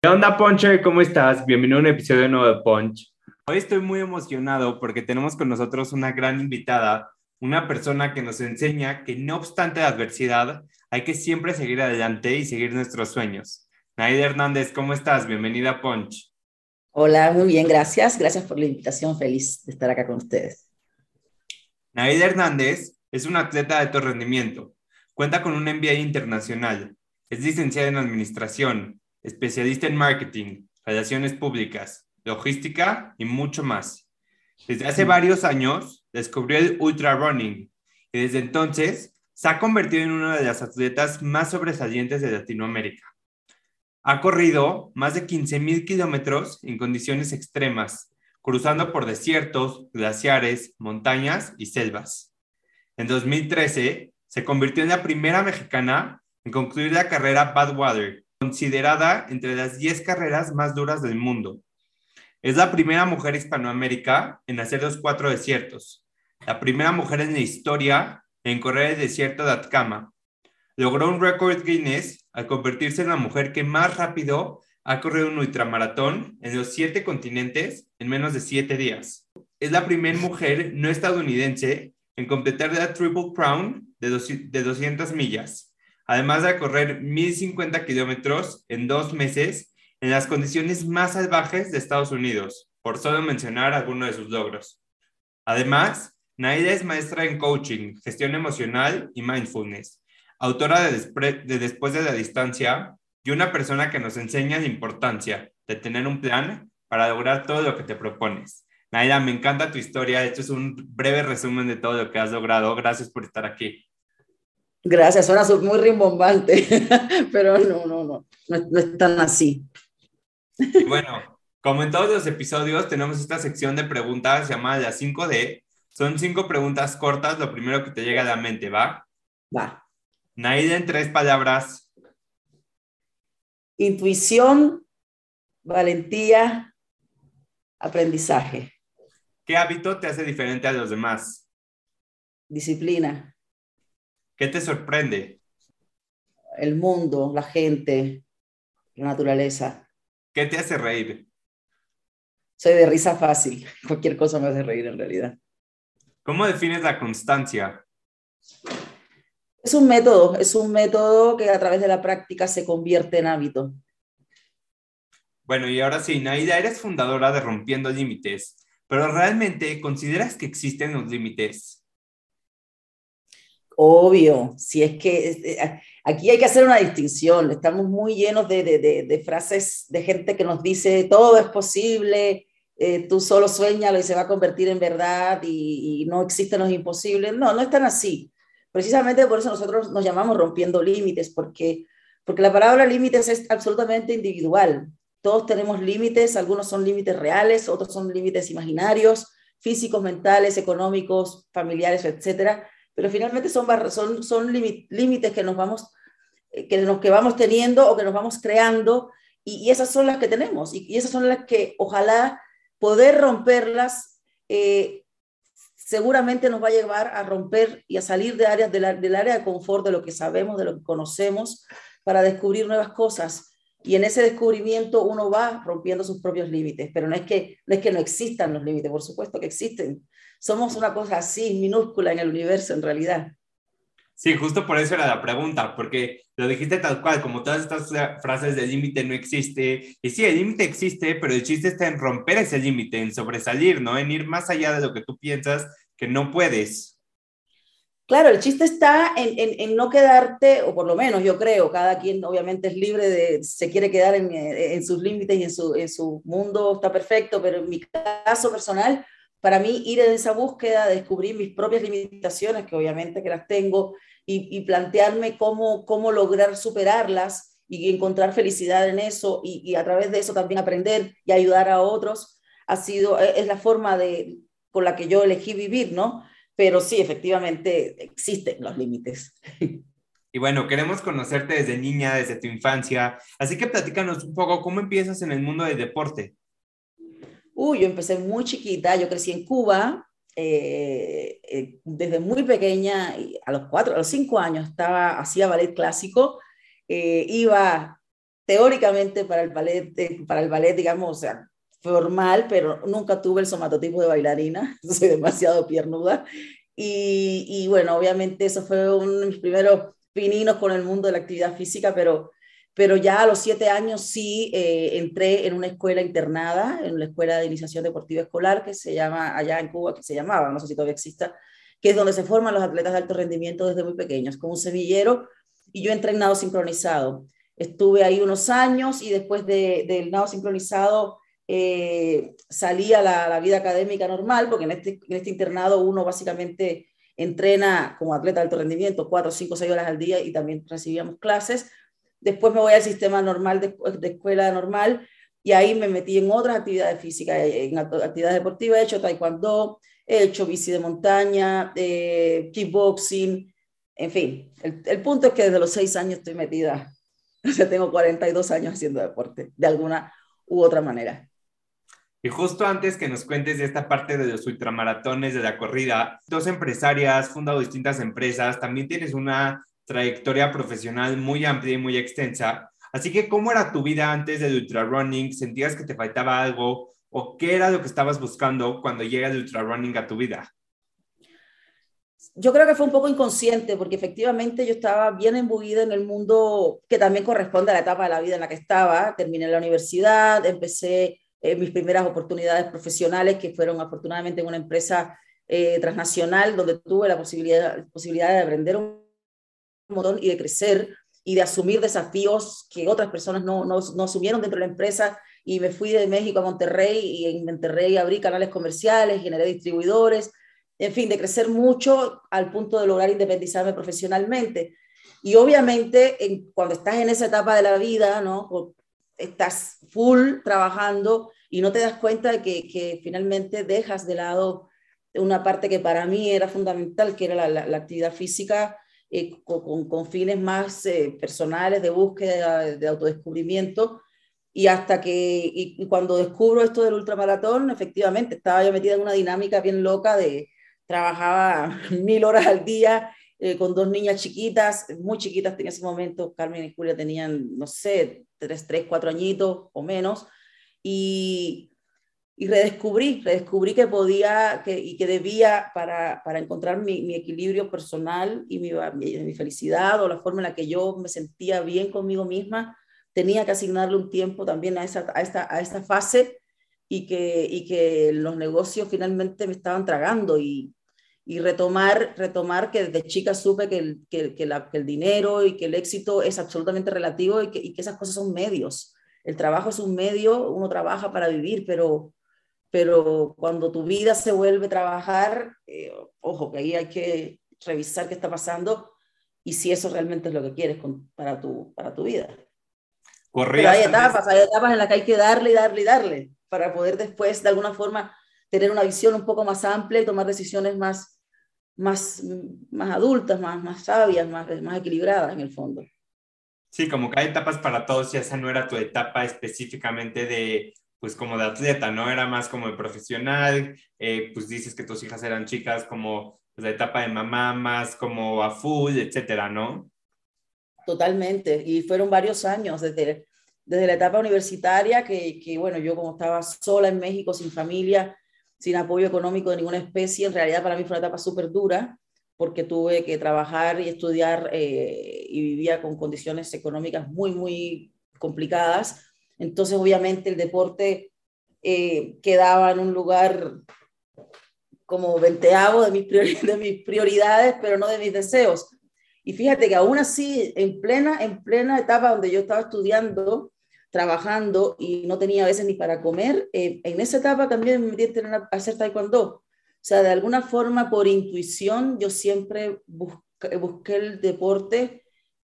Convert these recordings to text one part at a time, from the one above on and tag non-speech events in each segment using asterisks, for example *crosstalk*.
¿Qué onda, Ponche? ¿Cómo estás? Bienvenido a un episodio nuevo de Punch. Hoy estoy muy emocionado porque tenemos con nosotros una gran invitada, una persona que nos enseña que no obstante la adversidad, hay que siempre seguir adelante y seguir nuestros sueños. Naida Hernández, ¿cómo estás? Bienvenida a Punch. Hola, muy bien, gracias. Gracias por la invitación. Feliz de estar acá con ustedes. Naida Hernández es una atleta de alto rendimiento. Cuenta con un MBA internacional. Es licenciada en administración, especialista en marketing, relaciones públicas, logística y mucho más. Desde hace varios años descubrió el ultra running y desde entonces se ha convertido en una de las atletas más sobresalientes de Latinoamérica. Ha corrido más de 15.000 kilómetros en condiciones extremas, cruzando por desiertos, glaciares, montañas y selvas. En 2013 se convirtió en la primera mexicana en concluir la carrera Badwater, considerada entre las 10 carreras más duras del mundo. Es la primera mujer hispanoamérica en hacer los cuatro desiertos, la primera mujer en la historia en correr el desierto de Atacama. Logró un récord Guinness al convertirse en la mujer que más rápido ha corrido un ultramaratón en los siete continentes en menos de siete días. Es la primera mujer no estadounidense en completar la Triple Crown de, de 200 millas además de correr 1.050 kilómetros en dos meses en las condiciones más salvajes de Estados Unidos, por solo mencionar algunos de sus logros. Además, Naida es maestra en coaching, gestión emocional y mindfulness, autora de, de Después de la Distancia y una persona que nos enseña la importancia de tener un plan para lograr todo lo que te propones. Naida, me encanta tu historia. Esto es un breve resumen de todo lo que has logrado. Gracias por estar aquí. Gracias, suena muy rimbombante, *laughs* pero no, no, no, no, es tan así. Bueno, como en todos los episodios, tenemos esta sección de preguntas llamada la 5D. Son cinco preguntas cortas, lo primero que te llega a la mente, ¿va? Va. Naida, en tres palabras. Intuición, valentía, aprendizaje. ¿Qué hábito te hace diferente a los demás? Disciplina. ¿Qué te sorprende? El mundo, la gente, la naturaleza. ¿Qué te hace reír? Soy de risa fácil. *laughs* Cualquier cosa me hace reír en realidad. ¿Cómo defines la constancia? Es un método, es un método que a través de la práctica se convierte en hábito. Bueno, y ahora sí, Naida, eres fundadora de Rompiendo Límites, pero ¿realmente consideras que existen los límites? Obvio, si es que eh, aquí hay que hacer una distinción, estamos muy llenos de, frases de gente que nos dice todo es posible, eh, tú solo sueñalo y se va a convertir en verdad y, no existen los imposibles. No, no es tan así. Precisamente por eso nosotros nos llamamos rompiendo límites, porque, porque la palabra límites es absolutamente individual. Todos tenemos límites, algunos son límites reales, otros son límites imaginarios, físicos, mentales, económicos, familiares, etcétera pero finalmente son, son, son límites que nos vamos eh, que, nos, que vamos teniendo o que nos vamos creando y, esas son las que tenemos y, esas son las que ojalá poder romperlas eh, seguramente nos va a llevar a romper y a salir de áreas del área de confort, de lo que sabemos, de lo que conocemos, para descubrir nuevas cosas. Y en ese descubrimiento uno va rompiendo sus propios límites, pero no es que no, es que no existan los límites, por supuesto que existen, somos una cosa así, minúscula en el universo en realidad. Sí, justo por eso era la pregunta, porque lo dijiste tal cual, como todas estas frases de límite no existe. Y sí, el límite existe, pero el chiste está en romper ese límite, en sobresalir, ¿no? En ir más allá de lo que tú piensas que no puedes. Claro, el chiste está en, en, no quedarte, o por lo menos yo creo, cada quien obviamente es libre de, se quiere quedar en, en sus límites y en su, en su mundo, está perfecto, pero en mi caso personal, para mí ir en esa búsqueda, descubrir mis propias limitaciones, que obviamente que las tengo, y, plantearme cómo, cómo lograr superarlas y encontrar felicidad en eso y, y, a través de eso también aprender y ayudar a otros, ha sido, e, es la forma de, con la que yo elegí vivir, ¿no? Pero sí, efectivamente, existen los límites. *laughs* Y bueno, queremos conocerte desde niña, desde tu infancia, así que platícanos un poco cómo empiezas en el mundo del deporte. Uy, yo empecé muy chiquita, yo crecí en Cuba, eh, eh, desde muy pequeña, a los cuatro, a los cinco años, estaba, hacía ballet clásico, eh, iba teóricamente para el ballet, para el ballet, digamos, o sea, formal, pero nunca tuve el somatotipo de bailarina, *laughs* soy demasiado piernuda. Y, y, bueno, obviamente eso fue uno de mis primeros pininos con el mundo de la actividad física, pero pero ya a los siete años sí eh, entré en una escuela internada, en la escuela de iniciación deportiva escolar que se llama allá en Cuba, que se llamaba, no sé si todavía exista, que es donde se forman los atletas de alto rendimiento desde muy pequeños, con un semillero, y yo entré en nado sincronizado. Estuve ahí unos años y después de, del nado sincronizado eh, salí a la, la, vida académica normal, porque en este, en este internado uno básicamente entrena como atleta de alto rendimiento cuatro, cinco, seis horas al día y también recibíamos clases Después me voy al sistema normal de, escuela normal y ahí me metí en otras actividades físicas, en actividades deportivas. He hecho taekwondo, he hecho bici de montaña, eh, kickboxing, en fin. El, punto es que desde los seis años estoy metida, *laughs* o sea, tengo 42 años haciendo deporte, de alguna u otra manera. Y justo antes que nos cuentes de esta parte de los ultramaratones, de la corrida, dos empresarias, fundado distintas empresas, también tienes una trayectoria profesional muy amplia y muy extensa. Así que, ¿cómo era tu vida antes del ultra running? ¿Sentías que te faltaba algo? ¿O qué era lo que estabas buscando cuando llega el ultra running a tu vida? Yo creo que fue un poco inconsciente, porque efectivamente yo estaba bien embuida en el mundo que también corresponde a la etapa de la vida en la que estaba. Terminé la universidad, empecé eh, mis primeras oportunidades profesionales, que fueron afortunadamente en una empresa eh, transnacional, donde tuve la posibilidad, posibilidad de aprender un montón y de crecer y de asumir desafíos que otras personas no, no, no, asumieron dentro de la empresa. Y me fui de México a Monterrey y en Monterrey abrí canales comerciales, generé distribuidores, en fin, de crecer mucho al punto de lograr independizarme profesionalmente. Y obviamente en, cuando estás en esa etapa de la vida, ¿no? Estás full trabajando y no te das cuenta de que, finalmente dejas de lado una parte que para mí era fundamental, que era la, actividad física eh, con, con, fines más eh, personales de búsqueda, de, autodescubrimiento. Y hasta que, y, cuando descubro esto del ultramaratón, efectivamente, estaba yo metida en una dinámica bien loca de, trabajaba *laughs* mil horas al día eh, con dos niñas chiquitas, muy chiquitas en ese momento, Carmen y Julia tenían, no sé, tres, tres, cuatro añitos o menos, y, y redescubrí, redescubrí que podía que, y que debía para, para encontrar mi, mi, equilibrio personal y mi, mi, felicidad o la forma en la que yo me sentía bien conmigo misma, tenía que asignarle un tiempo también a, esa, a, esta, a esta fase y que, y que los negocios finalmente me estaban tragando y, y retomar, retomar que desde chica supe que el, que, que, la, que el dinero y que el éxito es absolutamente relativo y que, y que esas cosas son medios. El trabajo es un medio, uno trabaja para vivir, pero pero cuando tu vida se vuelve trabajar, eh, ojo, que ahí hay que revisar qué está pasando y si eso realmente es lo que quieres para, tu, para tu vida. Pero hay etapas, hay etapas en las que hay que darle y darle y darle para poder después, de alguna forma, tener una visión un poco más amplia y tomar decisiones más, más, más adultas, más, más sabias, más, más equilibradas en el fondo. Sí, como que hay etapas para todos y esa no era tu etapa específicamente de pues como de atleta, ¿no? Era más como de profesional, eh, pues dices que tus hijas eran chicas como pues, la etapa de mamá, más como a full, etcétera, ¿no? Totalmente, y fueron varios años desde, desde la etapa universitaria, que, que, bueno, yo como estaba sola en México, sin familia, sin apoyo económico de ninguna especie, en realidad para mí fue una etapa súper dura, porque tuve que trabajar y estudiar eh, y vivía con condiciones económicas muy, muy complicadas entonces, obviamente, el deporte eh, quedaba en un lugar como venteavo de mis, de mis prioridades, pero no de mis deseos. Y fíjate que aún así, en plena, en plena etapa donde yo estaba estudiando, trabajando y no tenía a veces ni para comer, eh, en esa etapa también me metí a hacer taekwondo. O sea, de alguna forma, por intuición, yo siempre busqué, el deporte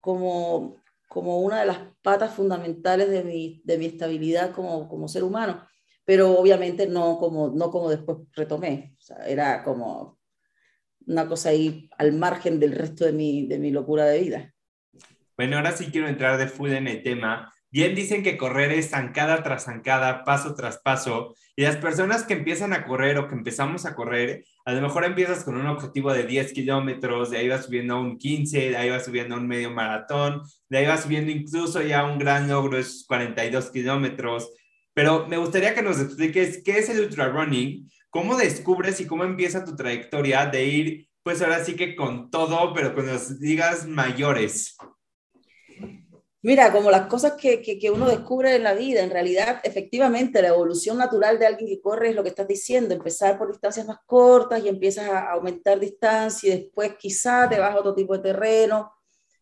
como como una de las patas fundamentales de mi, de mi estabilidad como, como ser humano, pero obviamente no como, no como después retomé, era como una cosa ahí al margen del resto de mi, de mi locura de vida. Bueno, ahora sí quiero entrar de full en el tema. Bien dicen que correr es zancada tras zancada, paso tras paso, y las personas que empiezan a correr o que empezamos a correr, a lo mejor empiezas con un objetivo de 10 kilómetros, de ahí vas subiendo a un 15, de ahí vas subiendo a un medio maratón, de ahí vas subiendo incluso ya un gran logro es 42 kilómetros. Pero me gustaría que nos expliques qué es el ultra running, cómo descubres y cómo empieza tu trayectoria de ir, pues ahora sí que con todo, pero con las ligas mayores. Mira, como las cosas que, que, uno descubre en la vida, en realidad, efectivamente, la evolución natural de alguien que corre es lo que estás diciendo, empezar por distancias más cortas y empiezas a aumentar distancia y después quizá te vas a otro tipo de terreno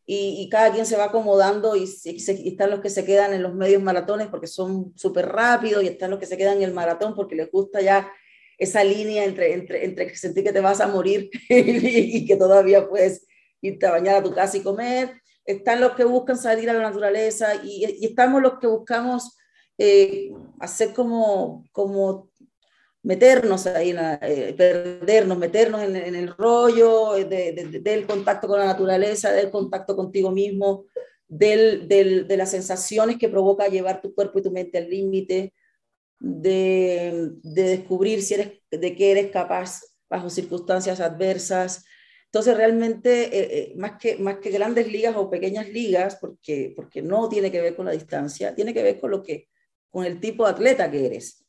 y, y cada quien se va acomodando y, y, están los que se quedan en los medios maratones porque son súper rápidos y están los que se quedan en el maratón porque les gusta ya esa línea entre, entre, entre sentir que te vas a morir *laughs* y, que todavía puedes irte a bañar a tu casa y comer están los que buscan salir a la naturaleza y, estamos los que buscamos eh, hacer como, como meternos ahí, eh, perdernos, meternos en, el rollo del contacto con la naturaleza, del contacto contigo mismo, del, de las sensaciones que provoca llevar tu cuerpo y tu mente al límite, de, de, descubrir si eres, de qué eres capaz bajo circunstancias adversas, entonces, realmente, eh, eh, más, que, más que grandes ligas o pequeñas ligas, porque, porque no tiene que ver con la distancia, tiene que ver con, lo que, con el tipo de atleta que eres.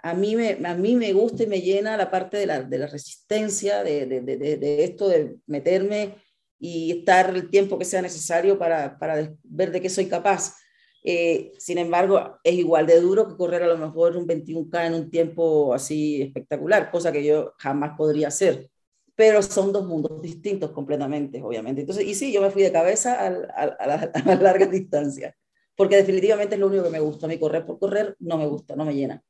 A mí me, a mí me gusta y me llena la parte de la, de la resistencia, de, de, de, esto de meterme y estar el tiempo que sea necesario para, para ver de qué soy capaz. Eh, sin embargo, es igual de duro que correr a lo mejor un 21K en un tiempo así espectacular, cosa que yo jamás podría hacer pero son dos mundos distintos completamente, obviamente. Entonces, y sí, yo me fui de cabeza a, *laughs* a, las largas distancias, porque definitivamente es lo único que me gusta. A mí correr por correr no me gusta, no me llena.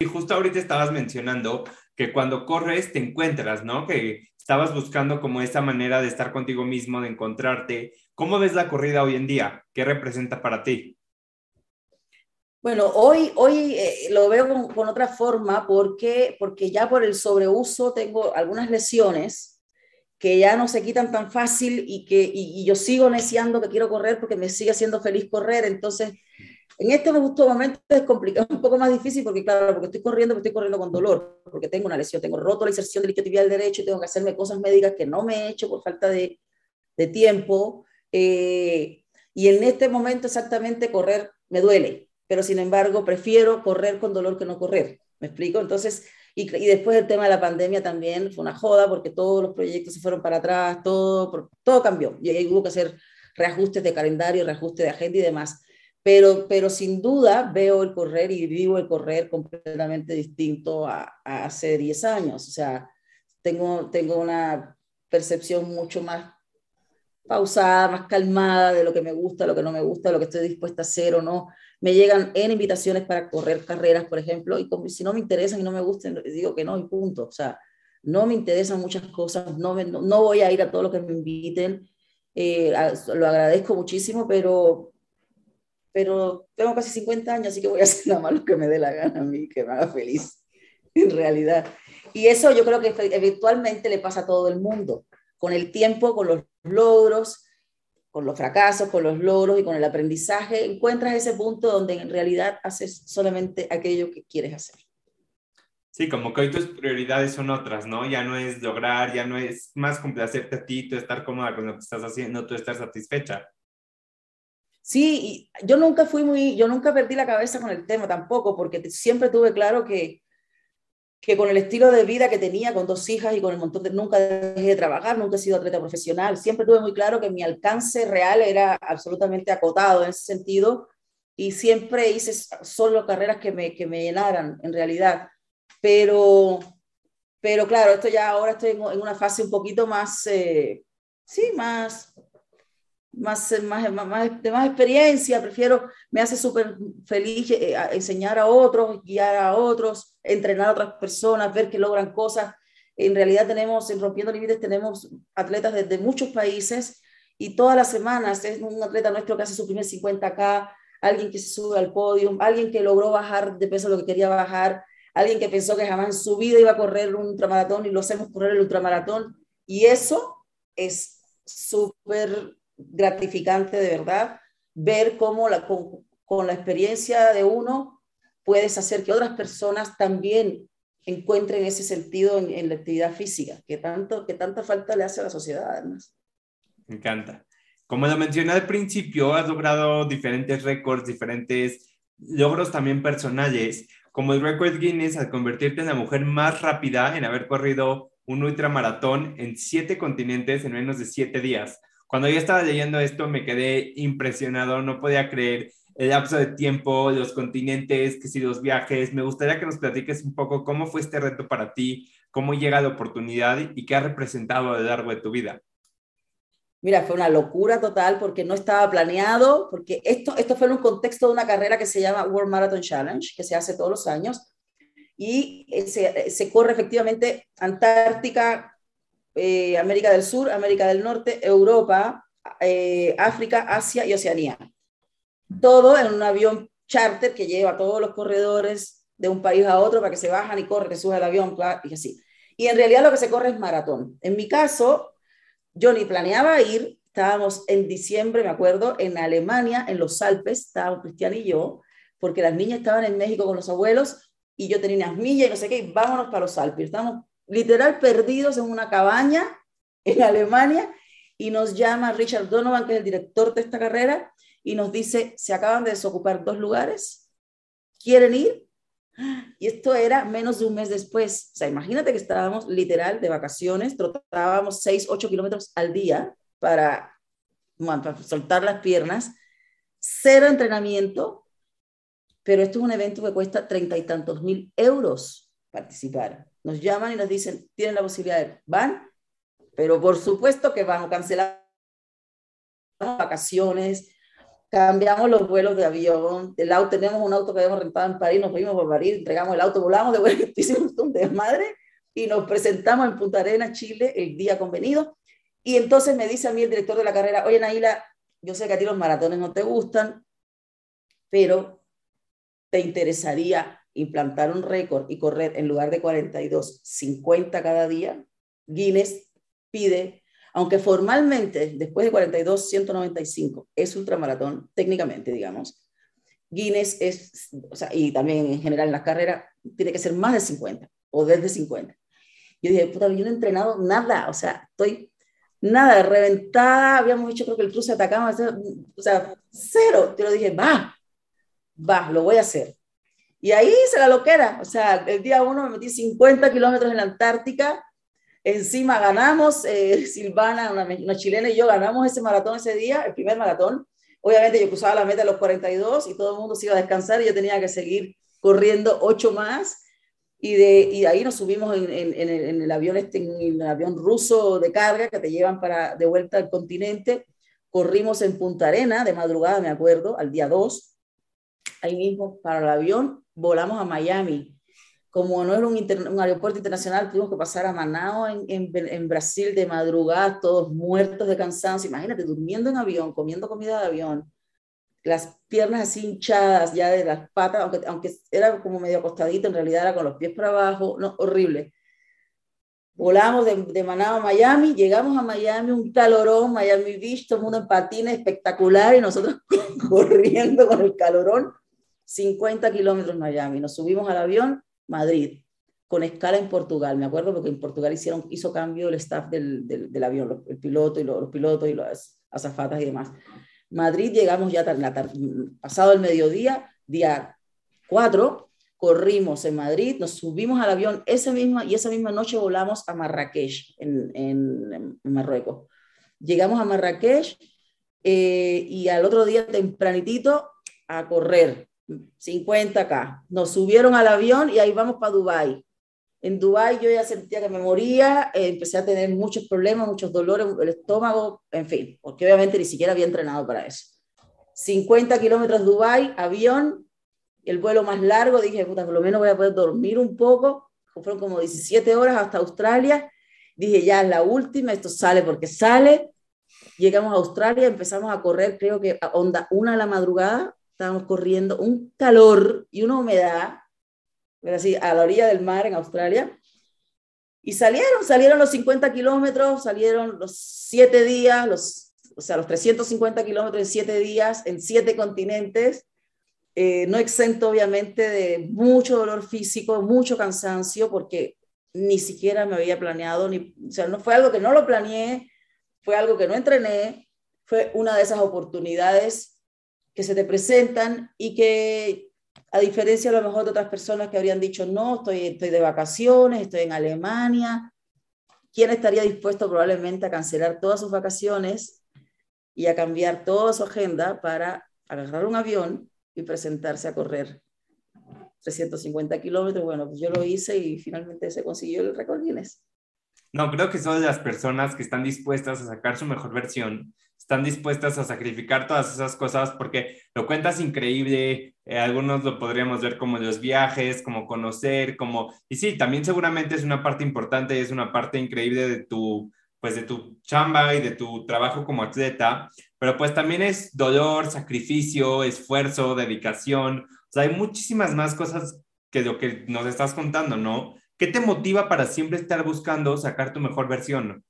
Y justo ahorita estabas mencionando que cuando corres te encuentras, ¿no? Que estabas buscando como esa manera de estar contigo mismo, de encontrarte. ¿Cómo ves la corrida hoy en día? ¿Qué representa para ti? Bueno, hoy, hoy eh, lo veo con, otra forma porque, porque ya por el sobreuso tengo algunas lesiones que ya no se quitan tan fácil y que y, yo sigo neciando que quiero correr porque me sigue haciendo feliz correr. Entonces, en este momento es complicado, *laughs* un poco más difícil porque, claro, porque estoy corriendo, porque estoy corriendo con dolor, porque tengo una lesión, tengo roto la inserción del isquiotibial derecho y tengo que hacerme cosas médicas que no me he hecho por falta de, de tiempo. Eh, y en este momento exactamente correr me duele, pero sin embargo prefiero correr con dolor que no correr. ¿Me explico? Entonces, y, y, después el tema de la pandemia también fue una joda porque todos los proyectos se fueron para atrás, todo, todo cambió. Y ahí hubo que hacer reajustes de calendario, reajustes de agenda y demás. Pero, pero sin duda veo el correr y vivo el correr completamente distinto a, a hace 10 años. O sea, tengo, tengo una percepción mucho más pausada, más calmada de lo que me gusta, lo que no me gusta, lo que estoy dispuesta a hacer o no me llegan en invitaciones para correr carreras, por ejemplo, y como, si no me interesan y no me gustan, digo que no y punto. O sea, no me interesan muchas cosas, no, no, voy a ir a todo lo que me inviten, eh, lo agradezco muchísimo, pero, pero tengo casi 50 años, así que voy a hacer nada más lo que me dé la gana a mí, que me haga feliz, en realidad. Y eso yo creo que eventualmente le pasa a todo el mundo, con el tiempo, con los logros, con los fracasos, con los logros y con el aprendizaje, encuentras ese punto donde en realidad haces solamente aquello que quieres hacer. Sí, como que hoy tus prioridades son otras, ¿no? Ya no es lograr, ya no es más complacerte a ti, tú estar cómoda con lo que estás haciendo, tú estar satisfecha. Sí, yo nunca fui muy, yo nunca perdí la cabeza con el tema tampoco, porque siempre tuve claro que que con el estilo de vida que tenía, con dos hijas y con el montón de... Nunca dejé de trabajar, nunca he sido atleta profesional, siempre tuve muy claro que mi alcance real era absolutamente acotado en ese sentido y siempre hice solo carreras que me, que me llenaran en realidad. Pero, pero claro, esto ya ahora estoy en, una fase un poquito más, eh, sí, más, más, más, más, de más experiencia, prefiero, me hace súper feliz eh, enseñar a otros, guiar a otros, entrenar a otras personas, ver que logran cosas. En realidad tenemos, en Rompiendo Límites, tenemos atletas desde muchos países y todas las semanas es un atleta nuestro que hace su primer 50K, alguien que se sube al podio, alguien que logró bajar de peso lo que quería bajar, alguien que pensó que jamás en su vida iba a correr un ultramaratón y lo hacemos correr el ultramaratón. Y eso es súper gratificante de verdad, ver cómo la, con, la experiencia de uno puedes hacer que otras personas también encuentren ese sentido en, la actividad física, que, tanto, que tanta falta le hace a la sociedad además. Me encanta. Como lo mencioné al principio, has logrado diferentes récords, diferentes logros también personales, como el récord Guinness al convertirte en la mujer más rápida en haber corrido un ultramaratón en siete continentes en menos de siete días. Cuando yo estaba leyendo esto me quedé impresionado, no podía creer el lapso de tiempo, los continentes, que si los viajes. Me gustaría que nos platiques un poco cómo fue este reto para ti, cómo llega la oportunidad y qué ha representado a lo largo de tu vida. Mira, fue una locura total porque no estaba planeado, porque esto, esto fue en un contexto de una carrera que se llama World Marathon Challenge, que se hace todos los años, y se, se corre efectivamente Antártica, eh, América del Sur, América del Norte, Europa, eh, África, Asia y Oceanía. Todo en un avión charter que lleva todos los corredores de un país a otro para que se bajan y corren, se sube al avión y así. Y en realidad lo que se corre es maratón. En mi caso, yo ni planeaba ir, estábamos en diciembre, me acuerdo, en Alemania, en los Alpes, estábamos Cristian y yo, porque las niñas estaban en México con los abuelos y yo tenía unas millas y no sé qué, y vámonos para los Alpes. Estábamos literal perdidos en una cabaña en Alemania y nos llama Richard Donovan, que es el director de esta carrera, y nos dice, se acaban de desocupar dos lugares, ¿quieren ir? Y esto era menos de un mes después. O sea, imagínate que estábamos literal de vacaciones, trotábamos 6, 8 kilómetros al día para, para soltar las piernas, cero entrenamiento, pero esto es un evento que cuesta treinta y tantos mil euros participar. Nos llaman y nos dicen, tienen la posibilidad de, van, pero por supuesto que van a cancelar vacaciones, cambiamos los vuelos de avión, el auto, tenemos un auto que habíamos rentado en París, nos fuimos por París, entregamos el auto, volamos de vuelta, *laughs* hicimos un desmadre y nos presentamos en Punta Arenas, Chile, el día convenido. Y entonces me dice a mí el director de la carrera, oye Naila, yo sé que a ti los maratones no te gustan, pero te interesaría implantar un récord y correr en lugar de 42, 50 cada día. Guinness pide aunque formalmente, después de 42, 195 es ultramaratón, técnicamente, digamos, Guinness es, o sea, y también en general en las carreras, tiene que ser más de 50 o desde 50. Yo dije, puta, yo no he entrenado nada, o sea, estoy nada, reventada, habíamos hecho creo que el cruce de Atacama, o sea, cero. Yo lo dije, va, va, lo voy a hacer. Y ahí hice la loquera, o sea, el día uno me metí 50 kilómetros en la Antártica, Encima ganamos, eh, *laughs* Silvana, una, chilena y yo ganamos ese maratón ese día, el primer maratón. Obviamente yo cruzaba la meta a los 42 y todo el mundo se iba a descansar y yo tenía que seguir corriendo ocho más. Y de, y ahí nos subimos en, en, el avión este, en el avión ruso de carga que te llevan para de vuelta al continente. Corrimos en Punta Arena de madrugada, me acuerdo, al día 2. Ahí mismo para el avión volamos a Miami como no era un, aeropuerto internacional, tuvimos que pasar a Manao en, Brasil de madrugada, todos muertos de cansancio. Imagínate, durmiendo en avión, comiendo comida de avión, las piernas así hinchadas ya de las patas, aunque, aunque era como medio acostadito, en realidad era con los pies para abajo, no, horrible. Volamos de, de Manao a Miami, llegamos a Miami, un calorón, Miami Beach, todo el mundo en patines, espectacular, y nosotros *laughs* corriendo con el calorón, 50 kilómetros Miami. Nos subimos al avión Madrid, con escala en Portugal. Me acuerdo porque en Portugal hicieron, hizo cambio el staff del, del, avión, el piloto y los, pilotos y las azafatas y demás. Madrid llegamos ya pasado el mediodía, día 4, corrimos en Madrid, nos subimos al avión esa misma, y esa misma noche volamos a Marrakech, en, en, Marruecos. Llegamos a Marrakech eh, y al otro día tempranitito a correr 50K. Nos subieron al avión y ahí vamos para Dubái. En Dubái yo ya sentía que me moría, eh, empecé a tener muchos problemas, muchos dolores, el estómago, en fin, porque obviamente ni siquiera había entrenado para eso. 50 kilómetros Dubái, avión, el vuelo más largo, dije, puta, por lo menos voy a poder dormir un poco, fueron como 17 horas hasta Australia, dije, ya es la última, esto sale porque sale, llegamos a Australia, empezamos a correr, creo que a onda una de la madrugada, estábamos corriendo, un calor y una humedad, así, a la orilla del mar en Australia. Y salieron, salieron los 50 kilómetros, salieron los 7 días, los, o sea, los 350 kilómetros en 7 días, en 7 continentes, eh, no exento obviamente de mucho dolor físico, mucho cansancio, porque ni siquiera me había planeado, ni, o sea, no fue algo que no lo planeé, fue algo que no entrené, fue una de esas oportunidades que se te presentan y que a diferencia a lo mejor de otras personas que habrían dicho, no, estoy, estoy de vacaciones, estoy en Alemania, ¿quién estaría dispuesto probablemente a cancelar todas sus vacaciones y a cambiar toda su agenda para agarrar un avión y presentarse a correr 350 kilómetros? Bueno, pues yo lo hice y finalmente se consiguió el récord Guinness. No, creo que son las personas que están dispuestas a sacar su mejor versión, están dispuestas a sacrificar todas esas cosas porque lo cuentas increíble, eh, algunos lo podríamos ver como los viajes, como conocer, como... Y sí, también seguramente es una parte importante, es una parte increíble de tu, pues de tu chamba y de tu trabajo como atleta, pero pues también es dolor, sacrificio, esfuerzo, dedicación, o sea, hay muchísimas más cosas que lo que nos estás contando, ¿no? ¿Qué te motiva para siempre estar buscando sacar tu mejor versión?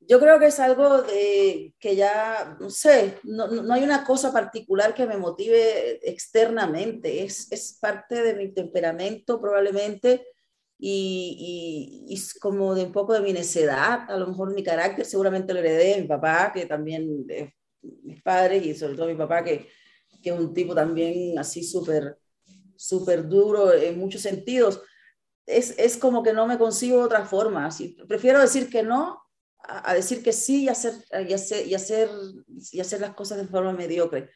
Yo creo que es algo de, que ya, no sé, no, no, hay una cosa particular que me motive externamente, es, es parte de mi temperamento probablemente y, y, y, como de un poco de mi necedad, a lo mejor mi carácter seguramente lo heredé de mi papá, que también, eh, mis padres y sobre todo mi papá, que, que es un tipo también así súper súper duro en muchos sentidos es, es, como que no me consigo otra forma. Así, prefiero decir que no a, decir que sí y hacer, y, hacer, y, hacer, y hacer las cosas de forma mediocre.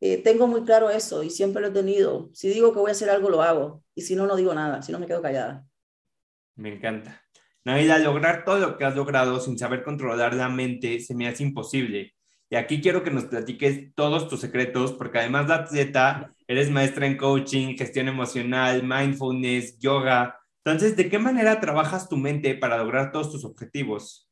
Eh, tengo muy claro eso y siempre lo he tenido. Si digo que voy a hacer algo, lo hago. Y si no, no digo nada. Si no, me quedo callada. Me encanta. Naida, lograr todo lo que has logrado sin saber controlar la mente se me hace imposible. Y aquí quiero que nos platiques todos tus secretos, porque además de atleta, eres maestra en coaching, gestión emocional, mindfulness, yoga. Entonces, ¿de qué manera trabajas tu mente para lograr todos tus objetivos?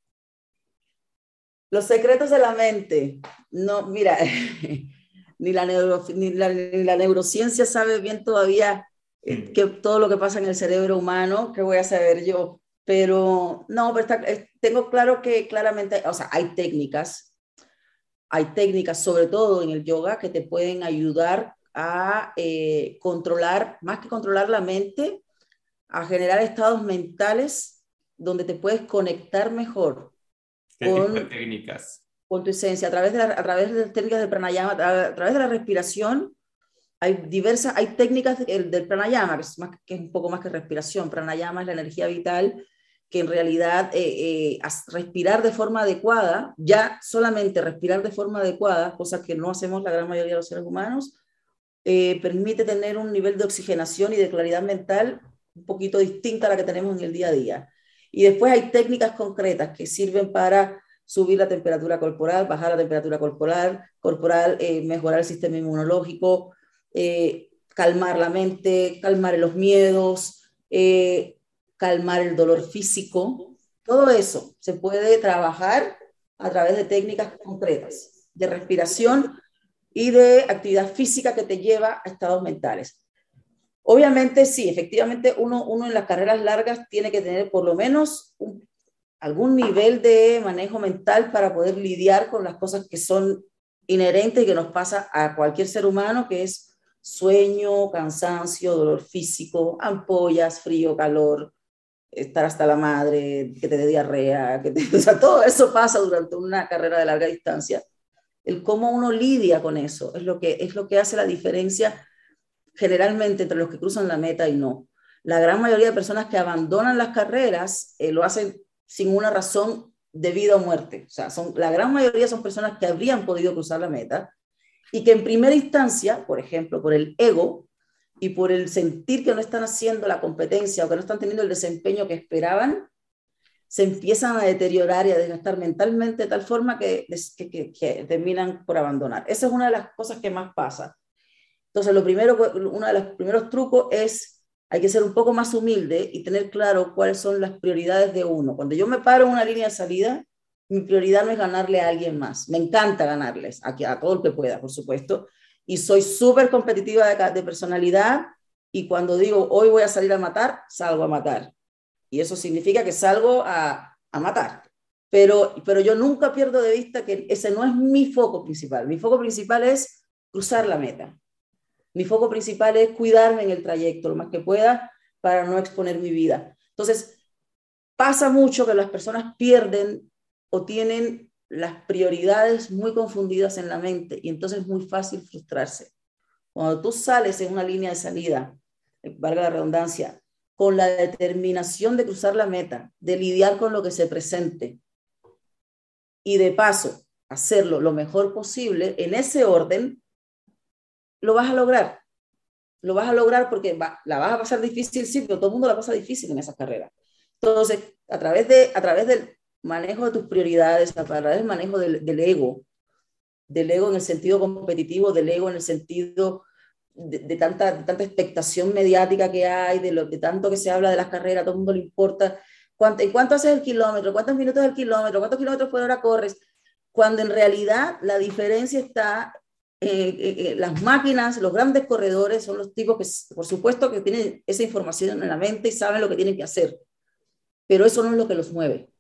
Los secretos de la mente. No, mira, *laughs* ni, la neuro, ni, la, ni, la neurociencia sabe bien todavía eh, que todo lo que pasa en el cerebro humano, ¿qué voy a saber yo? Pero no, pero está, tengo claro que claramente, o sea, hay técnicas, hay técnicas, sobre todo en el yoga, que te pueden ayudar a eh, controlar, más que controlar la mente, a generar estados mentales donde te puedes conectar mejor con técnicas? Con tu esencia, a través de, la, a través de las técnicas del pranayama, a, través de la respiración, hay diversas, hay técnicas del, del pranayama, que es, más, que es un poco más que respiración. Pranayama es la energía vital que en realidad eh, eh, respirar de forma adecuada, ya solamente respirar de forma adecuada, cosa que no hacemos la gran mayoría de los seres humanos, eh, permite tener un nivel de oxigenación y de claridad mental un poquito distinta a la que tenemos en el día a día. Y después hay técnicas concretas que sirven para subir la temperatura corporal, bajar la temperatura corporal, corporal eh, mejorar el sistema inmunológico, eh, calmar la mente, calmar los miedos, eh, calmar el dolor físico. Todo eso se puede trabajar a través de técnicas concretas de respiración y de actividad física que te lleva a estados mentales. Obviamente, sí, efectivamente, uno, uno en las carreras largas tiene que tener por lo menos algún nivel de manejo mental para poder lidiar con las cosas que son inherentes y que nos pasa a cualquier ser humano, que es sueño, cansancio, dolor físico, ampollas, frío, calor, estar hasta la madre, que te dé diarrea, que te, *laughs* o sea, todo eso pasa durante una carrera de larga distancia. El cómo uno lidia con eso, es lo que, es lo que hace la diferencia generalmente entre los que cruzan la meta y no. La gran mayoría de personas que abandonan las carreras eh, lo hacen sin una razón de vida o muerte. O sea, son, la gran mayoría son personas que habrían podido cruzar la meta y que en primera instancia, por ejemplo, por el ego y por el sentir que no están haciendo la competencia o que no están teniendo el desempeño que esperaban, se empiezan a deteriorar y a desgastar mentalmente de tal forma que, que, que, que, terminan por abandonar. Esa es una de las cosas que más pasa. Entonces, lo primero, uno de los primeros trucos es, hay que ser un poco más humilde y tener claro cuáles son las prioridades de uno. Cuando yo me paro en una línea de salida, mi prioridad no es ganarle a alguien más. Me encanta ganarles, a, a todo el que pueda, por supuesto. Y soy súper competitiva de, de personalidad y cuando digo hoy voy a salir a matar, salgo a matar. Y eso significa que salgo a, a matar. Pero, pero yo nunca pierdo de vista que ese no es mi foco principal. Mi foco principal es cruzar la meta. Mi foco principal es cuidarme en el trayecto lo más que pueda para no exponer mi vida. Entonces, pasa mucho que las personas pierden o tienen las prioridades muy confundidas en la mente y entonces es muy fácil frustrarse. Cuando tú sales en una línea de salida, valga la redundancia, con la determinación de cruzar la meta, de lidiar con lo que se presente y de paso hacerlo lo mejor posible en ese orden, lo vas a lograr. Lo vas a lograr porque la vas a pasar difícil, sí, pero todo el mundo la pasa difícil en esa carrera. Entonces, a través, de, a través del manejo de tus prioridades, a través del manejo del, del ego, del ego en el sentido competitivo, del ego en el sentido de, tanta, tanta expectación mediática que hay, de, lo, de tanto que se habla de las carreras, a todo el mundo le importa. ¿Cuánto, ¿Y cuánto haces el kilómetro? ¿Cuántos minutos el kilómetro? ¿Cuántos kilómetros por hora corres? Cuando en realidad la diferencia está en las máquinas, los grandes corredores son los tipos que, por supuesto, que tienen esa información en la mente y saben lo que tienen que hacer. Pero eso no es lo que los mueve.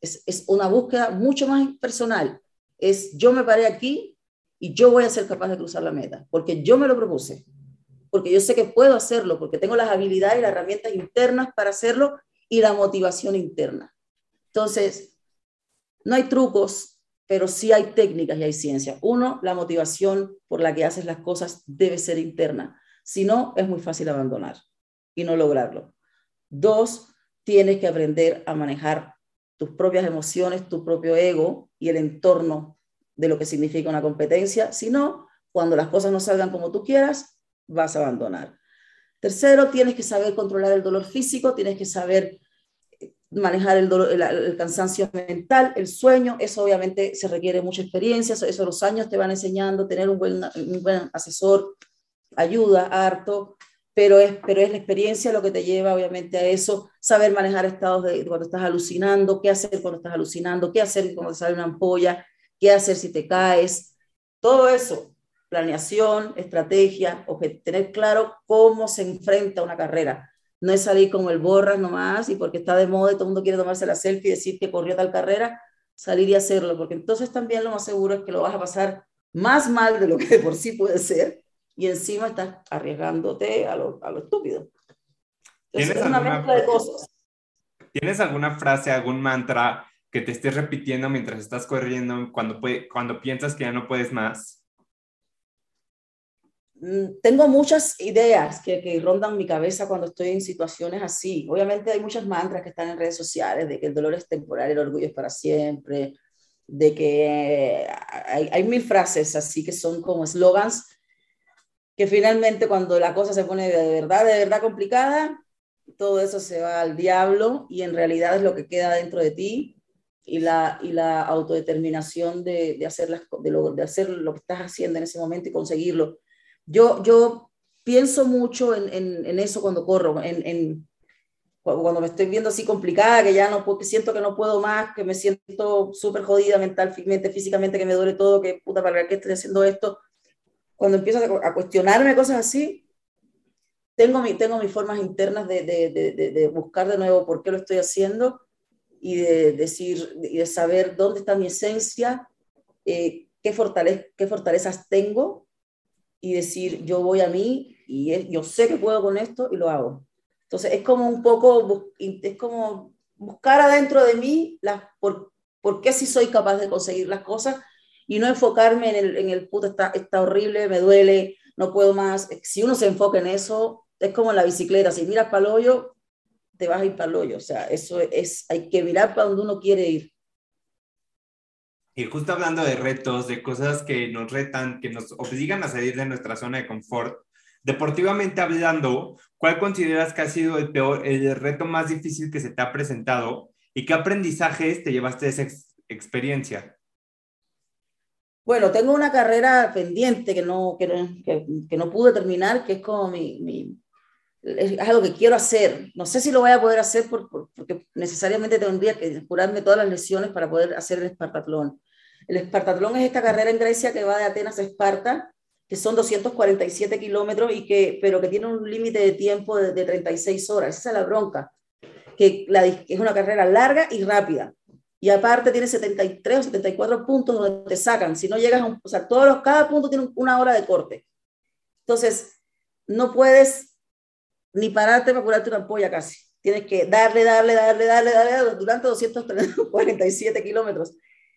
Es, es una búsqueda mucho más personal. Es yo me paré aquí y yo voy a ser capaz de cruzar la meta, porque yo me lo propuse, porque yo sé que puedo hacerlo, porque tengo las habilidades y las herramientas internas para hacerlo y la motivación interna. Entonces, no hay trucos, pero sí hay técnicas y hay ciencia. Uno, la motivación por la que haces las cosas debe ser interna. Si no, es muy fácil abandonar y no lograrlo. Dos, tienes que aprender a manejar tus propias emociones, tu propio ego y el entorno de lo que significa una competencia, sino cuando las cosas no salgan como tú quieras, vas a abandonar. Tercero, tienes que saber controlar el dolor físico, tienes que saber manejar el, el, cansancio mental, el sueño, eso obviamente se requiere mucha experiencia, eso, los años te van enseñando, tener un buen, un buen asesor ayuda harto, pero es, pero es la experiencia lo que te lleva obviamente a eso, saber manejar estados de cuando estás alucinando, qué hacer cuando estás alucinando, qué hacer cuando te sale una ampolla, qué hacer si te caes, todo eso, planeación, estrategia, tener claro cómo se enfrenta una carrera. No es salir como el borras nomás y porque está de moda y todo el mundo quiere tomarse la selfie y decir que corrió tal carrera, salir y hacerlo, porque entonces también lo más seguro es que lo vas a pasar más mal de lo que de por sí puede ser y encima estás arriesgándote a lo, a lo estúpido. ¿Tienes, es una mezcla de cosas. ¿Tienes alguna frase, algún mantra que te estés repitiendo mientras estás corriendo cuando, cuando piensas que ya no puedes más? Mm, tengo muchas ideas que, que, rondan mi cabeza cuando estoy en situaciones así. Obviamente hay muchas mantras que están en redes sociales de que el dolor es temporal, el orgullo es para siempre, de que hay, hay mil frases así que son como eslogans que finalmente cuando la cosa se pone de verdad, de verdad complicada, todo eso se va al diablo y en realidad es lo que queda dentro de ti y la, y la autodeterminación de, de, hacer las, de, lo, de hacer lo que estás haciendo en ese momento y conseguirlo. Yo, yo pienso mucho en, en, en eso cuando corro, en, en, cuando me estoy viendo así complicada, que ya no que siento que no puedo más, que me siento súper jodida mentalmente, físicamente, que me duele todo, que puta, ¿para qué estoy haciendo esto? Cuando empiezo a, a cuestionarme cosas así, tengo, mi, tengo mis formas internas de, de, de, de buscar de nuevo por qué lo estoy haciendo y de decir y de saber dónde está mi esencia, eh, qué, fortaleza, qué fortalezas tengo y decir yo voy a mí y yo sé que puedo con esto y lo hago. Entonces es como un poco, es como buscar adentro de mí las, por, por qué sí soy capaz de conseguir las cosas y no enfocarme en el, en el está, está horrible, me duele, no puedo más. Si uno se enfoca en eso, es como en la bicicleta, si miras para el hoyo, te vas a ir para el hoyo. O sea, eso es, hay que mirar para donde uno quiere ir. Y justo hablando de retos, de cosas que nos retan, que nos obligan a salir de nuestra zona de confort, deportivamente hablando, ¿cuál consideras que ha sido el peor, el reto más difícil que se te ha presentado y qué aprendizajes te llevaste de esa experiencia? Bueno, tengo una carrera pendiente que no, que que, que no pude terminar, que es como mi, mi, es algo que quiero hacer. No sé si lo voy a poder hacer porque necesariamente tendría que curarme todas las lesiones para poder hacer el Espartatlón. El Espartatlón es esta carrera en Grecia que va de Atenas a Esparta, que son 247 kilómetros, y que, pero que tiene un límite de tiempo de, 36 horas. Esa es la bronca, que, es una carrera larga y rápida. Y aparte tiene 73 o 74 puntos donde te sacan. Si no llegas a un, o sea, todos los, cada punto tiene una hora de corte. Entonces, no puedes ni pararte para curarte una ampolla casi. Tienes que darle, darle, darle, darle, darle durante 247 kilómetros.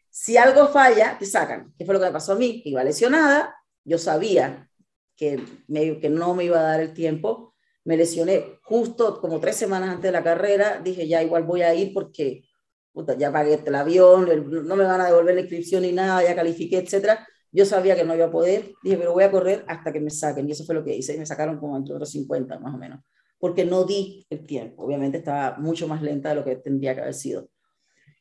Si algo falla, te sacan. ¿Qué fue lo que me pasó a mí? Que iba lesionada, yo sabía que, me, que no me iba a dar el tiempo, me lesioné justo como tres semanas antes de la carrera, dije ya igual voy a ir porque ya pagué el avión, no me van a devolver la inscripción ni nada, ya califiqué, etcétera. Yo sabía que no iba a poder, dije, pero voy a correr hasta que me saquen, y eso fue lo que hice, y me sacaron como entre otros 50 más o menos, porque no di el tiempo, obviamente estaba mucho más lenta de lo que tendría que haber sido.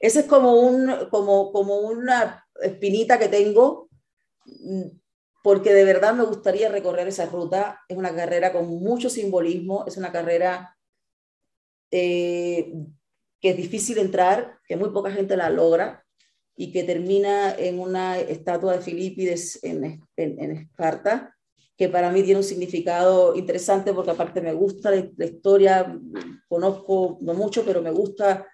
Ese es como, un, como, como una espinita que tengo, mm, porque de verdad me gustaría recorrer esa ruta. Es una carrera con mucho simbolismo, es una carrera eh, que es difícil entrar, que muy poca gente la logra y que termina en una estatua de Filipides en, en, Esparta, que para mí tiene un significado interesante porque aparte me gusta la historia, conozco no mucho, pero me gusta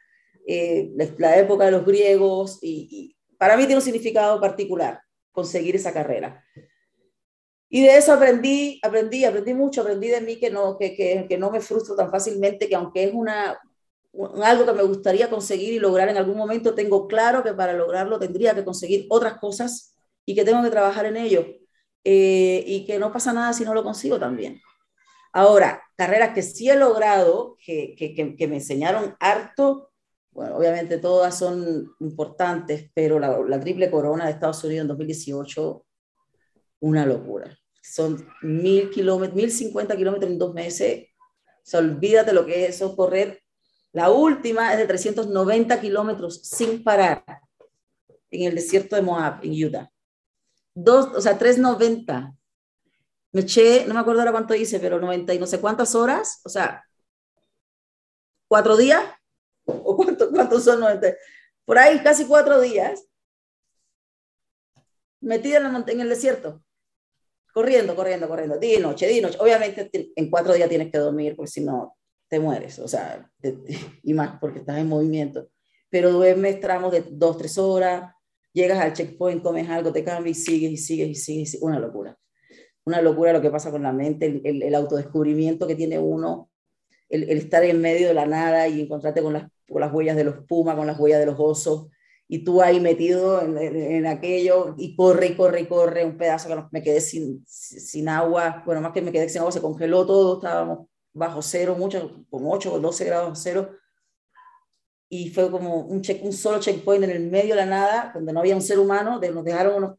eh, la, época de los griegos y, para mí tiene un significado particular conseguir esa carrera. Y de eso aprendí, aprendí, aprendí mucho, aprendí de mí que no, que, que, que no me frustro tan fácilmente, que aunque es una, algo que me gustaría conseguir y lograr en algún momento, tengo claro que para lograrlo tendría que conseguir otras cosas y que tengo que trabajar en ello. Eh, y que no pasa nada si no lo consigo también. Ahora, carreras que sí he logrado, que, que, que me enseñaron harto, bueno, obviamente todas son importantes, pero la, triple corona de Estados Unidos en 2018, una locura. Son mil kilómetros, mil cincuenta kilómetros en dos meses. O sea, olvídate lo que es eso, correr. La última es de 390 kilómetros sin parar en el desierto de Moab, en Utah. Dos, o sea, 390. Me eché, no me acuerdo ahora cuánto hice, pero 90 y no sé cuántas horas, o sea, cuatro días *laughs* ¿O cuántos son 90? Por ahí casi cuatro días, metida en, en el desierto, corriendo, corriendo, corriendo, día y noche, día y noche. Obviamente en cuatro días tienes que dormir, porque si no te mueres, o sea, *laughs* y más porque estás en movimiento. Pero duermes tramos de dos, tres horas, llegas al checkpoint, comes algo, te cambias y sigues y sigues y sigues. Una locura. Una locura lo que pasa con la mente, el, el, autodescubrimiento que tiene uno, el, el, estar en medio de la nada y encontrarte con las con las huellas de los pumas, con las huellas de los osos, y tú ahí metido en, aquello, y corre, y corre, y corre, un pedazo que me quedé sin, sin agua, bueno, más que me quedé sin agua, se congeló todo, estábamos bajo cero, mucho, con 8 o 12 grados cero, y fue como un, check, un solo checkpoint en el medio de la nada, donde no había un ser humano, de, nos dejaron unos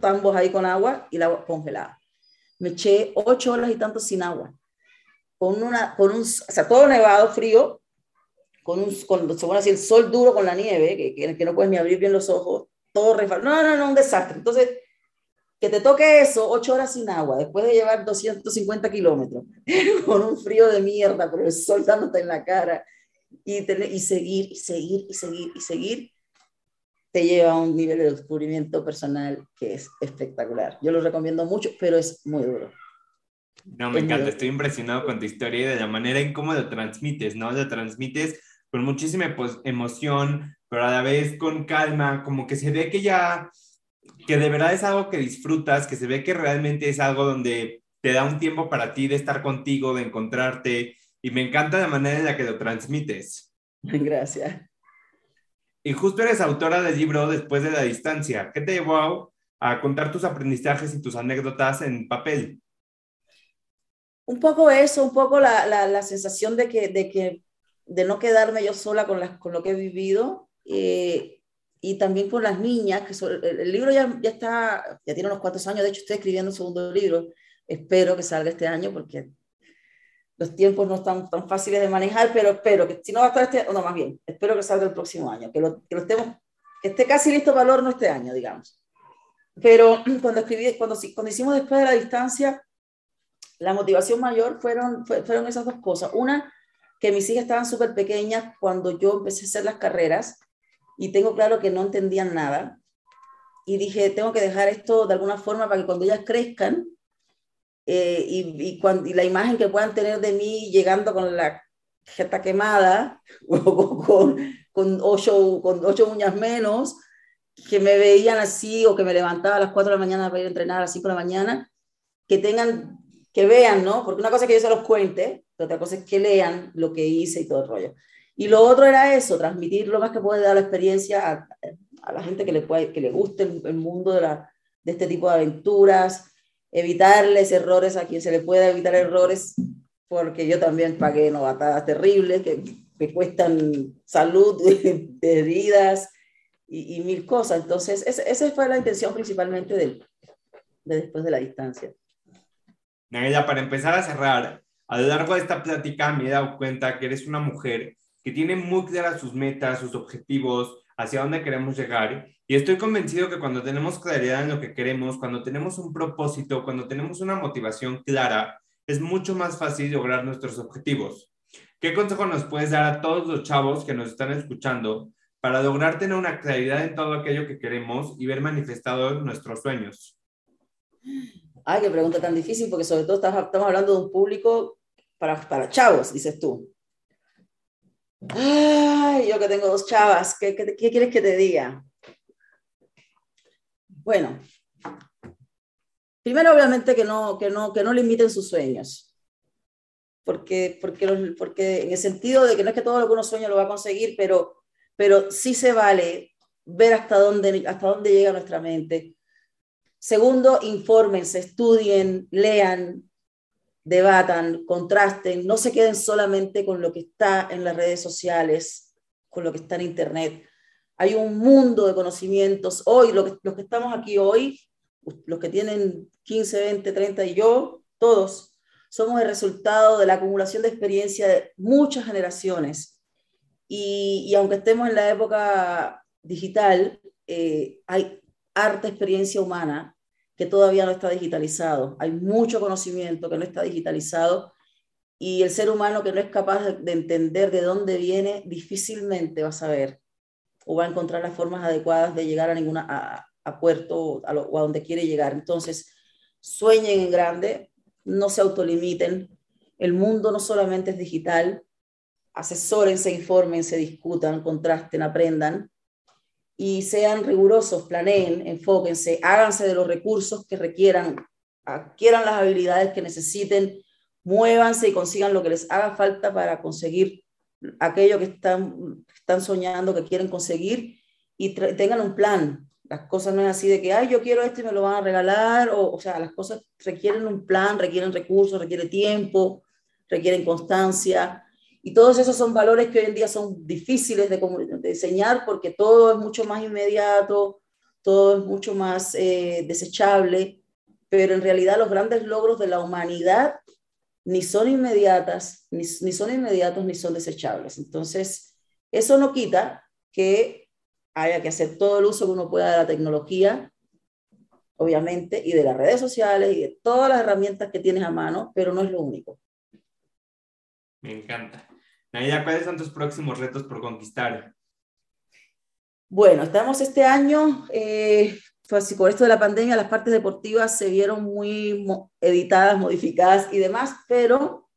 tambos ahí con agua y la agua congelada. Me eché ocho horas y tanto sin agua, con, una, con un, o sea, todo nevado, frío, con, un, con se así, el sol duro con la nieve, que, que, no puedes ni abrir bien los ojos, todo refal No, no, no, un desastre. Entonces, que te toque eso, ocho horas sin agua, después de llevar 250 kilómetros, *laughs* con un frío de mierda, pero el sol dándote en la cara, y, y seguir, y seguir, y seguir, y seguir, te lleva a un nivel de descubrimiento personal que es espectacular. Yo lo recomiendo mucho, pero es muy duro. No, me encanta, estoy impresionado con tu historia y de la manera en cómo lo transmites, ¿no? Lo transmites con muchísima pues, emoción, pero a la vez con calma, como que se ve que ya, que de verdad es algo que disfrutas, que se ve que realmente es algo donde te da un tiempo para ti de estar contigo, de encontrarte, y me encanta la manera en la que lo transmites. *laughs* Gracias. Y justo eres autora del libro Después de la Distancia. ¿Qué te llevó a contar tus aprendizajes y tus anécdotas en papel? Un poco eso, un poco la, la, la sensación de que, de que de no quedarme yo sola con, las, con lo que he vivido eh, y también con las niñas, que el, libro ya, ya está, ya tiene unos cuantos años, de hecho estoy escribiendo un segundo libro, espero que salga este año porque los tiempos no están tan fáciles de manejar, pero espero que si no va a estar este, no más bien, espero que salga el próximo año, que lo, que lo estemos, que esté casi listo para el horno este año, digamos. Pero *clears throat* cuando escribí, cuando, cuando hicimos después de la distancia, la motivación mayor fueron, fueron esas dos cosas. Una, que mis hijas estaban súper pequeñas cuando yo empecé a hacer las carreras y tengo claro que no entendían nada. Y dije, tengo que dejar esto de alguna forma para que cuando ellas crezcan eh, y, cuando, la imagen que puedan tener de mí llegando con la jeta quemada *laughs* o con, con, ocho, con ocho uñas menos, que me veían así o que me levantaba a las 4 de la mañana para ir a entrenar a las 5 de la mañana, que tengan, que vean, ¿no? Porque una cosa es que yo se los cuente, otra cosa es que lean lo que hice y todo el rollo. Y lo otro era eso, transmitir lo más que puede dar la experiencia a, a la gente que le, puede, que le guste el, mundo de, la, de este tipo de aventuras, evitarles errores a quien se le pueda evitar errores, porque yo también pagué novatadas terribles que me cuestan salud, *laughs* heridas y, y, mil cosas. Entonces, esa fue la intención principalmente de, de después de la distancia. Nadia, para empezar a cerrar, a lo largo de esta plática me he dado cuenta que eres una mujer que tiene muy claras sus metas, sus objetivos, hacia dónde queremos llegar. Y estoy convencido que cuando tenemos claridad en lo que queremos, cuando tenemos un propósito, cuando tenemos una motivación clara, es mucho más fácil lograr nuestros objetivos. ¿Qué consejo nos puedes dar a todos los chavos que nos están escuchando para lograr tener una claridad en todo aquello que queremos y ver manifestados nuestros sueños? Ay, qué pregunta tan difícil, porque sobre todo estamos hablando de un público para, para chavos, dices tú. Ay, yo que tengo dos chavas, ¿qué, qué, quieres que te diga? Bueno, primero obviamente que no, que no, que no limiten sus sueños, porque, porque, porque en el sentido de que no es que todo lo que uno sueña lo va a conseguir, pero, pero sí se vale ver hasta dónde, hasta dónde llega nuestra mente. Segundo, infórmense, estudien, lean, debatan, contrasten, no se queden solamente con lo que está en las redes sociales, con lo que está en Internet. Hay un mundo de conocimientos. Hoy, los que, los que estamos aquí hoy, los que tienen 15, 20, 30 y yo, todos, somos el resultado de la acumulación de experiencia de muchas generaciones. Y, y aunque estemos en la época digital, eh, hay harta experiencia humana que todavía no está digitalizado. Hay mucho conocimiento que no está digitalizado y el ser humano que no es capaz de, entender de dónde viene, difícilmente va a saber o va a encontrar las formas adecuadas de llegar a ninguna a, puerto o a donde quiere llegar. Entonces, sueñen en grande, no se autolimiten. El mundo no solamente es digital, asesórense, infórmense, discutan, contrasten, aprendan y sean rigurosos, planeen, enfóquense, háganse de los recursos que requieran, adquieran las habilidades que necesiten, muévanse y consigan lo que les haga falta para conseguir aquello que están, están soñando, que quieren conseguir y tengan un plan. Las cosas no es así de que, ay, yo quiero esto y me lo van a regalar, o, o sea, las cosas requieren un plan, requieren recursos, requiere tiempo, requieren constancia, y todos esos son valores que hoy en día son difíciles de, de enseñar porque todo es mucho más inmediato, todo es mucho más eh, desechable, pero en realidad los grandes logros de la humanidad ni son inmediatas, ni, ni son inmediatos, ni son desechables. Entonces, eso no quita que haya que hacer todo el uso que uno pueda de la tecnología, obviamente, y de las redes sociales y de todas las herramientas que tienes a mano, pero no es lo único. Me encanta. Naida, ¿cuáles son tus próximos retos por conquistar? Bueno, estamos este año, eh, así, por esto de la pandemia, las partes deportivas se vieron muy editadas, modificadas y demás, pero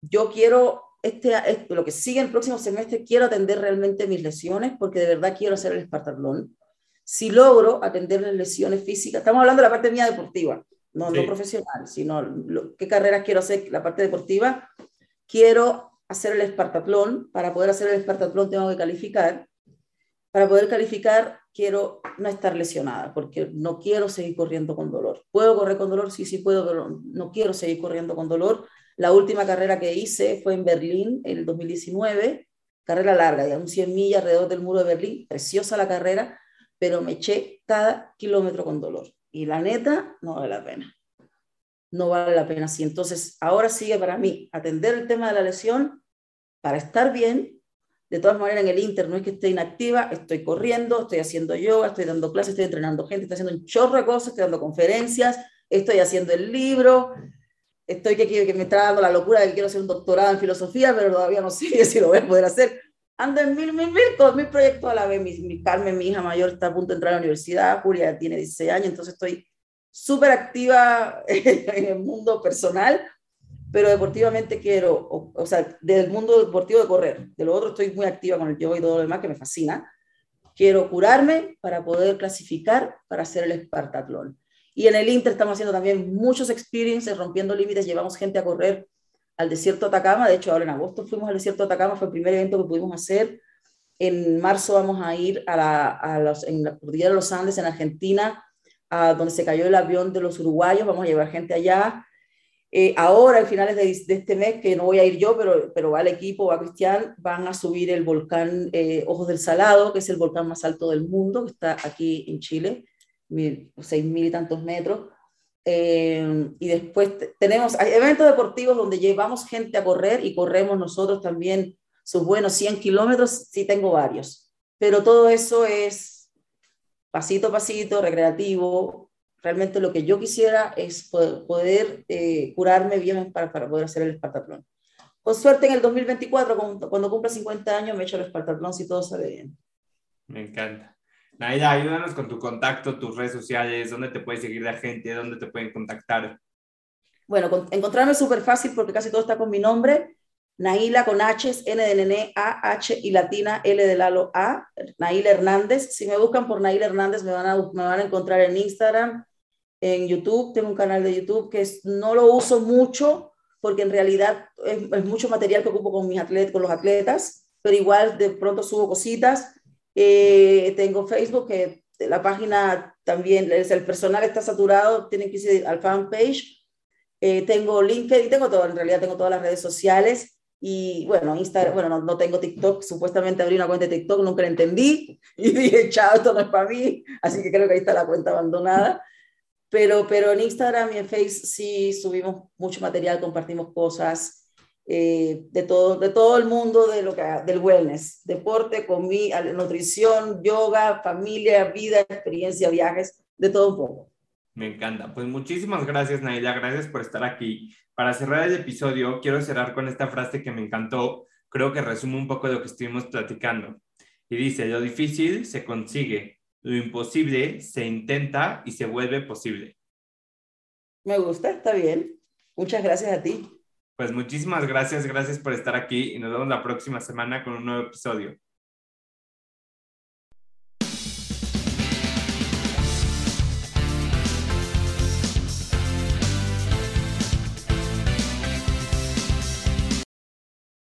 yo quiero, este, este, lo que sigue el próximo semestre, quiero atender realmente mis lesiones, porque de verdad quiero hacer el espartatlón. Si logro atender las lesiones físicas, estamos hablando de la parte mía deportiva, no, no profesional, sino qué carreras quiero hacer, la parte deportiva, quiero hacer el espartatlón. Para poder hacer el espartatlón tengo que calificar. Para poder calificar quiero no estar lesionada porque no quiero seguir corriendo con dolor. ¿Puedo correr con dolor? Sí, sí puedo, pero no quiero seguir corriendo con dolor. La última carrera que hice fue en Berlín, en el 2019, carrera larga, de un 100 millas alrededor del muro de Berlín, preciosa la carrera, pero me eché cada kilómetro con dolor. Y la neta, no vale la pena. No vale la pena así. Entonces, ahora sigue para mí atender el tema de la lesión para estar bien. De todas maneras, en el Inter no es que esté inactiva, estoy corriendo, estoy haciendo yoga, estoy dando clases, estoy entrenando gente, estoy haciendo un chorro de cosas, estoy dando conferencias, estoy haciendo el libro, estoy que, que me está dando la locura de que quiero hacer un doctorado en filosofía, pero todavía no *laughs* sé si lo voy a poder hacer. Ando en mil, mil, mil, todos mis proyectos a la vez. Mi, Carmen, mi hija mayor, está a punto de entrar a la universidad, Julia tiene 16 años, entonces estoy súper activa *laughs* en el mundo personal, pero deportivamente quiero, o, o, sea, del mundo deportivo de correr, de lo otro estoy muy activa con el yoga y todo lo demás que me fascina. Quiero curarme para poder clasificar para hacer el Espartatlón. Y en el Inter estamos haciendo también muchos experiences, rompiendo límites, llevamos gente a correr al desierto de Atacama, de hecho ahora en agosto fuimos al desierto de Atacama, fue el primer evento que pudimos hacer. En marzo vamos a ir a la, a los, en la cordillera de los Andes, en Argentina, a donde se cayó el avión de los uruguayos, vamos a llevar gente allá. Eh, ahora, a finales de, este mes, que no voy a ir yo, pero, pero va el equipo, va Cristian, van a subir el volcán eh, Ojos del Salado, que es el volcán más alto del mundo, que está aquí en Chile, mil, seis mil y tantos metros. Eh, y después tenemos eventos deportivos donde llevamos gente a correr y corremos nosotros también sus buenos 100 kilómetros, sí tengo varios, pero todo eso es pasito a pasito, recreativo. Realmente lo que yo quisiera es poder, eh, curarme bien para, para, poder hacer el Espartatlón. Con suerte en el 2024, cuando cumpla 50 años, me echo el Espartatlón si todo sale bien. Me encanta. Naida, ayúdanos con tu contacto, tus redes sociales, dónde te puede seguir la gente, dónde te pueden contactar. Bueno, encontrarme es súper fácil porque casi todo está con mi nombre. Naila con H, N de Nene, A, H y latina, L de Lalo, A. Naila Hernández. Si me buscan por Naila Hernández, me van, a, me van a encontrar en Instagram, en YouTube. Tengo un canal de YouTube que no lo uso mucho porque en realidad es, es mucho material que ocupo con, mis atletas, con los atletas, pero igual de pronto subo cositas eh, tengo Facebook, que la página también, el personal está saturado, tienen que ir al fanpage. Eh, tengo LinkedIn, tengo todo, en realidad tengo todas las redes sociales. Y bueno, Instagram, bueno, no, tengo TikTok, supuestamente abrí una cuenta de TikTok, nunca la entendí *laughs* y dije, chao, esto no es para mí, así que creo que ahí está la cuenta abandonada. Pero, pero en Instagram y en Facebook sí subimos mucho material, compartimos cosas, eh, de, todo, de todo el mundo de lo que, del wellness, deporte, comida, nutrición, yoga, familia, vida, experiencia, viajes, de todo un poco. Me encanta. Pues muchísimas gracias, Naila. Gracias por estar aquí. Para cerrar el episodio, quiero cerrar con esta frase que me encantó. Creo que resume un poco lo que estuvimos platicando. Y dice, lo difícil se consigue, lo imposible se intenta y se vuelve posible. Me gusta, está bien. Muchas gracias a ti. Pues muchísimas gracias, gracias por estar aquí y nos vemos la próxima semana con un nuevo episodio.